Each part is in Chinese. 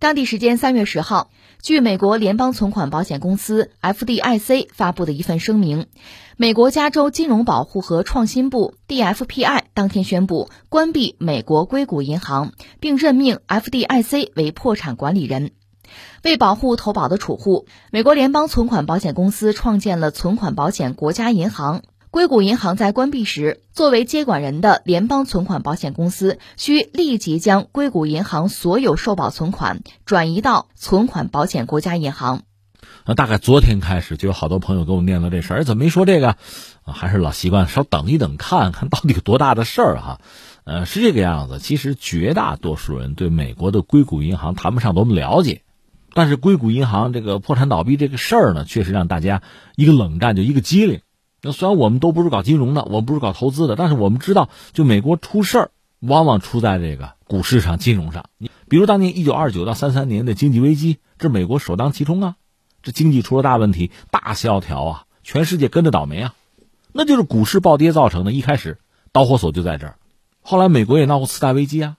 当地时间三月十号，据美国联邦存款保险公司 FDIC 发布的一份声明，美国加州金融保护和创新部 DFPI 当天宣布关闭美国硅谷银行，并任命 FDIC 为破产管理人。为保护投保的储户，美国联邦存款保险公司创建了存款保险国家银行。硅谷银行在关闭时，作为接管人的联邦存款保险公司需立即将硅谷银行所有受保存款转移到存款保险国家银行。那大概昨天开始就有好多朋友给我念叨这事儿，怎么没说这个？还是老习惯，稍等一等，看看到底有多大的事儿哈。呃，是这个样子。其实绝大多数人对美国的硅谷银行谈不上多么了解，但是硅谷银行这个破产倒闭这个事儿呢，确实让大家一个冷战就一个机灵。那虽然我们都不是搞金融的，我们不是搞投资的，但是我们知道，就美国出事儿，往往出在这个股市上、金融上。你比如当年一九二九到三三年的经济危机，这美国首当其冲啊，这经济出了大问题，大萧条啊，全世界跟着倒霉啊，那就是股市暴跌造成的。一开始导火索就在这儿，后来美国也闹过次贷危机啊，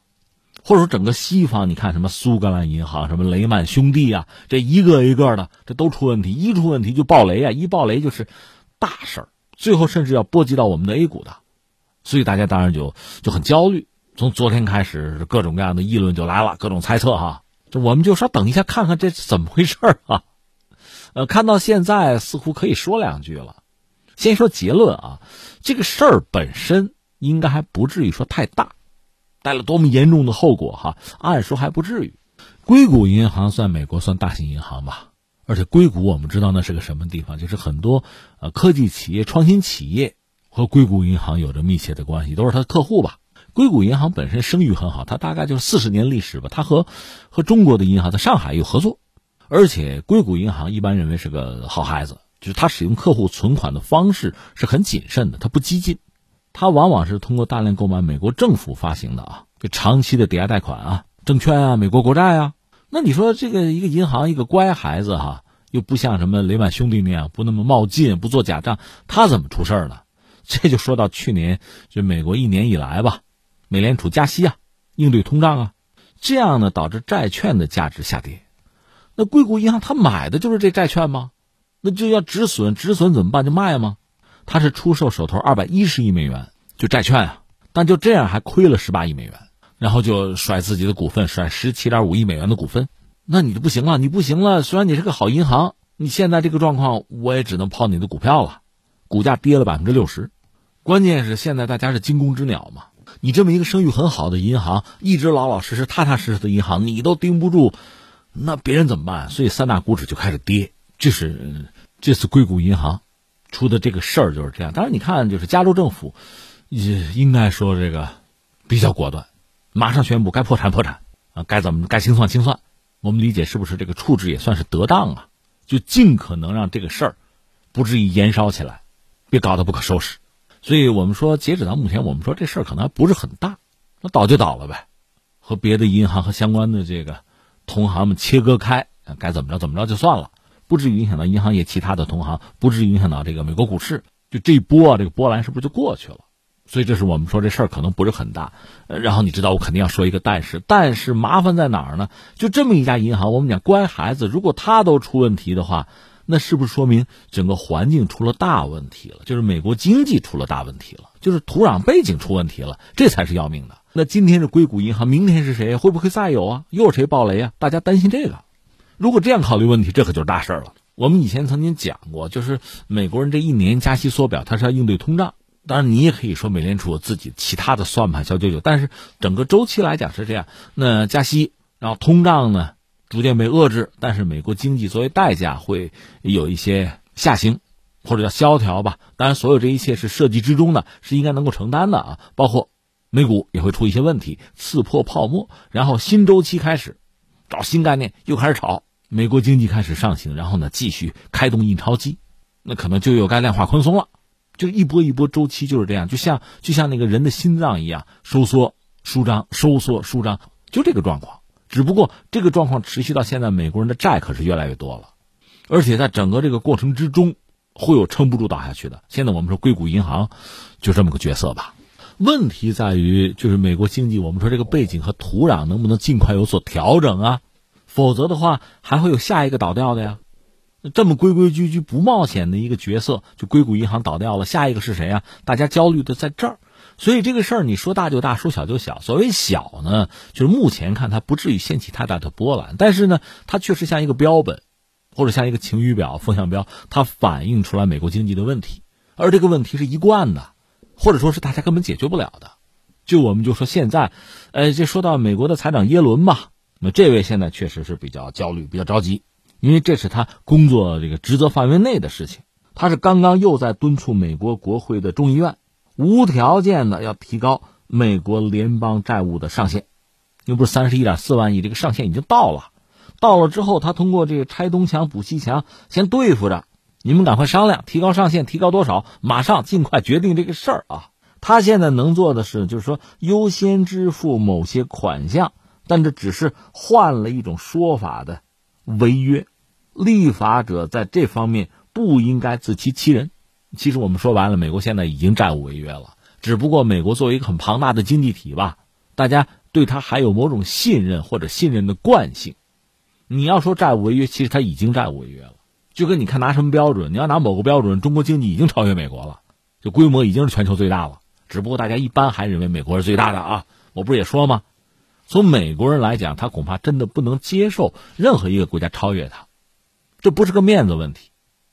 或者说整个西方，你看什么苏格兰银行、什么雷曼兄弟啊，这一个一个的，这都出问题，一出问题就爆雷啊，一爆雷就是大事儿。最后甚至要波及到我们的 A 股的，所以大家当然就就很焦虑。从昨天开始，各种各样的议论就来了，各种猜测哈。我们就说等一下看看这怎么回事啊？呃，看到现在似乎可以说两句了。先说结论啊，这个事儿本身应该还不至于说太大，带了多么严重的后果哈？按说还不至于。硅谷银行算美国算大型银行吧？而且硅谷我们知道那是个什么地方，就是很多呃科技企业、创新企业和硅谷银行有着密切的关系，都是它的客户吧。硅谷银行本身声誉很好，它大概就是四十年历史吧。它和和中国的银行在上海有合作，而且硅谷银行一般认为是个好孩子，就是它使用客户存款的方式是很谨慎的，它不激进，它往往是通过大量购买美国政府发行的啊，就长期的抵押贷款啊、证券啊、美国国债啊。那你说这个一个银行一个乖孩子哈，又不像什么雷曼兄弟那样不那么冒进，不做假账，他怎么出事儿呢？这就说到去年，就美国一年以来吧，美联储加息啊，应对通胀啊，这样呢导致债券的价值下跌。那硅谷银行他买的就是这债券吗？那就要止损，止损怎么办？就卖吗？他是出售手头二百一十亿美元就债券啊，但就这样还亏了十八亿美元。然后就甩自己的股份，甩十七点五亿美元的股份，那你就不行了，你不行了。虽然你是个好银行，你现在这个状况，我也只能抛你的股票了，股价跌了百分之六十。关键是现在大家是惊弓之鸟嘛，你这么一个声誉很好的银行，一直老老实实、踏踏实实的银行，你都盯不住，那别人怎么办？所以三大股指就开始跌。这是这次硅谷银行出的这个事儿就是这样。当然，你看，就是加州政府也应该说这个比较果断。马上宣布该破产破产啊，该怎么该清算清算。我们理解是不是这个处置也算是得当啊？就尽可能让这个事儿不至于延烧起来，别搞得不可收拾。所以我们说，截止到目前，我们说这事儿可能还不是很大，那倒就倒了呗，和别的银行和相关的这个同行们切割开，该怎么着怎么着就算了，不至于影响到银行业其他的同行，不至于影响到这个美国股市。就这一波啊，这个波澜是不是就过去了？所以这是我们说这事儿可能不是很大，然后你知道我肯定要说一个但是，但是麻烦在哪儿呢？就这么一家银行，我们讲乖孩子，如果他都出问题的话，那是不是说明整个环境出了大问题了？就是美国经济出了大问题了，就是土壤背景出问题了，这才是要命的。那今天是硅谷银行，明天是谁？会不会再有啊？又是谁爆雷啊？大家担心这个。如果这样考虑问题，这可就是大事儿了。我们以前曾经讲过，就是美国人这一年加息缩表，他是要应对通胀。当然，你也可以说美联储有自己其他的算盘小九九，但是整个周期来讲是这样。那加息，然后通胀呢逐渐被遏制，但是美国经济作为代价会有一些下行，或者叫萧条吧。当然，所有这一切是设计之中的，是应该能够承担的啊。包括美股也会出一些问题，刺破泡沫，然后新周期开始，找新概念又开始炒，美国经济开始上行，然后呢继续开动印钞机，那可能就又该量化宽松了。就一波一波周期就是这样，就像就像那个人的心脏一样，收缩、舒张、收缩、舒张，就这个状况。只不过这个状况持续到现在，美国人的债可是越来越多了，而且在整个这个过程之中，会有撑不住倒下去的。现在我们说硅谷银行就这么个角色吧。问题在于，就是美国经济，我们说这个背景和土壤能不能尽快有所调整啊？否则的话还会有下一个倒掉的呀。这么规规矩矩不冒险的一个角色，就硅谷银行倒掉了，下一个是谁啊？大家焦虑的在这儿。所以这个事儿你说大就大，说小就小。所谓小呢，就是目前看它不至于掀起太大的波澜，但是呢，它确实像一个标本，或者像一个晴雨表、风向标，它反映出来美国经济的问题，而这个问题是一贯的，或者说是大家根本解决不了的。就我们就说现在，呃，这说到美国的财长耶伦吧，那这位现在确实是比较焦虑、比较着急，因为这是他工作这个职责范围内的事情。他是刚刚又在敦促美国国会的众议院无条件的要提高美国联邦债务的上限，又不是三十一点四万亿，这个上限已经到了。到了之后，他通过这个拆东墙补西墙，先对付着，你们赶快商量，提高上限，提高多少？马上尽快决定这个事儿啊！他现在能做的是，就是说优先支付某些款项，但这只是换了一种说法的违约。立法者在这方面不应该自欺欺人。其实我们说完了，美国现在已经债务违约了，只不过美国作为一个很庞大的经济体吧，大家对他还有某种信任或者信任的惯性。你要说债务违约，其实他已经债务违约了。就跟你看拿什么标准，你要拿某个标准，中国经济已经超越美国了，就规模已经是全球最大了。只不过大家一般还认为美国是最大的啊，我不是也说吗？从美国人来讲，他恐怕真的不能接受任何一个国家超越他，这不是个面子问题，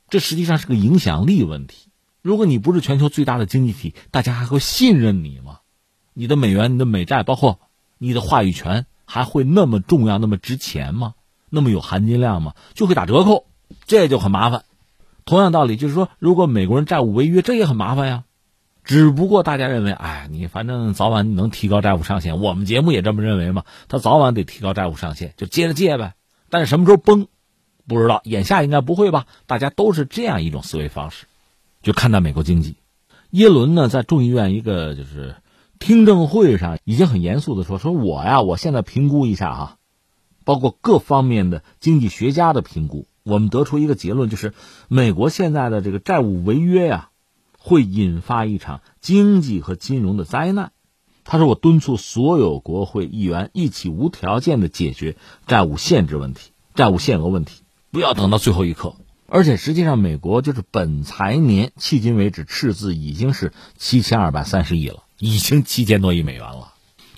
这实际上是个影响力问题。如果你不是全球最大的经济体，大家还会信任你吗？你的美元、你的美债，包括你的话语权，还会那么重要、那么值钱吗？那么有含金量吗？就会打折扣，这就很麻烦。同样道理，就是说，如果美国人债务违约，这也很麻烦呀。只不过大家认为，哎，你反正早晚能提高债务上限，我们节目也这么认为嘛。他早晚得提高债务上限，就接着借呗。但是什么时候崩，不知道。眼下应该不会吧？大家都是这样一种思维方式，就看待美国经济。耶伦呢，在众议院一个就是听证会上，已经很严肃的说：“说我呀，我现在评估一下哈，包括各方面的经济学家的评估，我们得出一个结论，就是美国现在的这个债务违约呀。”会引发一场经济和金融的灾难。他说：“我敦促所有国会议员一起无条件的解决债务限制问题、债务限额问题，不要等到最后一刻。而且，实际上，美国就是本财年迄今为止赤字已经是七千二百三十亿了，已经七千多亿美元了。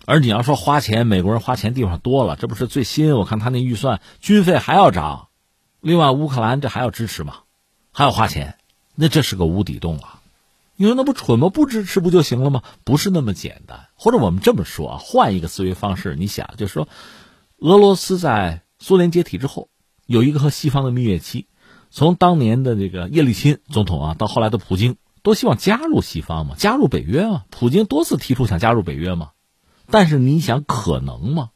而你要说花钱，美国人花钱地方多了，这不是最新？我看他那预算军费还要涨，另外乌克兰这还要支持吗？还要花钱，那这是个无底洞啊！”你说那不蠢吗？不支持不就行了吗？不是那么简单。或者我们这么说啊，换一个思维方式，你想，就是说，俄罗斯在苏联解体之后，有一个和西方的蜜月期，从当年的这个叶利钦总统啊，到后来的普京，都希望加入西方嘛，加入北约嘛。普京多次提出想加入北约嘛，但是你想可能吗？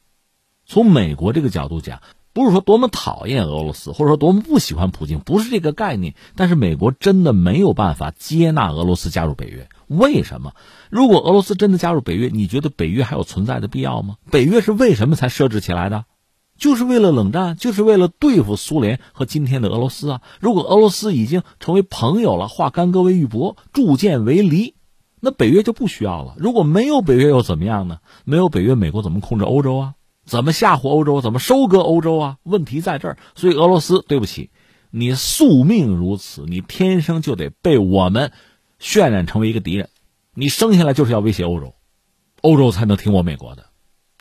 从美国这个角度讲。不是说多么讨厌俄罗斯，或者说多么不喜欢普京，不是这个概念。但是美国真的没有办法接纳俄罗斯加入北约。为什么？如果俄罗斯真的加入北约，你觉得北约还有存在的必要吗？北约是为什么才设置起来的？就是为了冷战，就是为了对付苏联和今天的俄罗斯啊。如果俄罗斯已经成为朋友了，化干戈为玉帛，铸剑为犁，那北约就不需要了。如果没有北约又怎么样呢？没有北约，美国怎么控制欧洲啊？怎么吓唬欧洲？怎么收割欧洲啊？问题在这儿。所以俄罗斯，对不起，你宿命如此，你天生就得被我们渲染成为一个敌人。你生下来就是要威胁欧洲，欧洲才能听我美国的，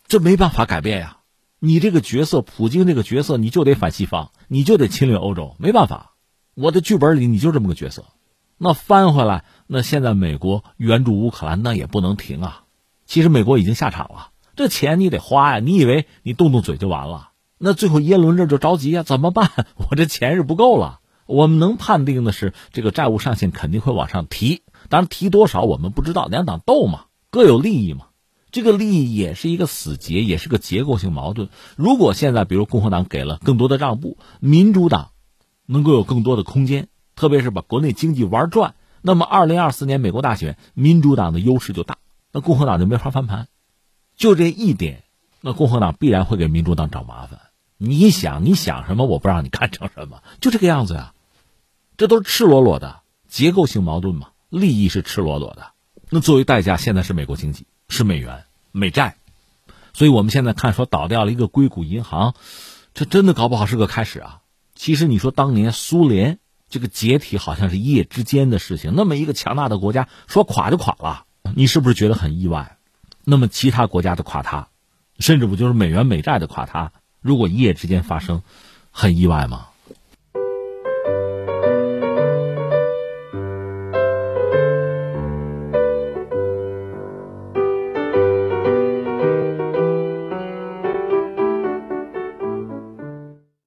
这没办法改变呀。你这个角色，普京这个角色，你就得反西方，你就得侵略欧洲，没办法。我的剧本里你就这么个角色。那翻回来，那现在美国援助乌克兰，那也不能停啊。其实美国已经下场了。这钱你得花呀！你以为你动动嘴就完了？那最后耶伦这就着急呀，怎么办？我这钱是不够了。我们能判定的是，这个债务上限肯定会往上提，当然提多少我们不知道。两党斗嘛，各有利益嘛，这个利益也是一个死结，也是个结构性矛盾。如果现在比如共和党给了更多的让步，民主党能够有更多的空间，特别是把国内经济玩转，那么二零二四年美国大选，民主党的优势就大，那共和党就没法翻盘。就这一点，那共和党必然会给民主党找麻烦。你想，你想什么，我不让你干成什么，就这个样子呀。这都是赤裸裸的结构性矛盾嘛，利益是赤裸裸的。那作为代价，现在是美国经济，是美元、美债。所以我们现在看说倒掉了一个硅谷银行，这真的搞不好是个开始啊！其实你说当年苏联这个解体好像是一夜之间的事情，那么一个强大的国家说垮就垮了，你是不是觉得很意外？那么其他国家的垮塌，甚至不就是美元美债的垮塌，如果一夜之间发生，很意外吗？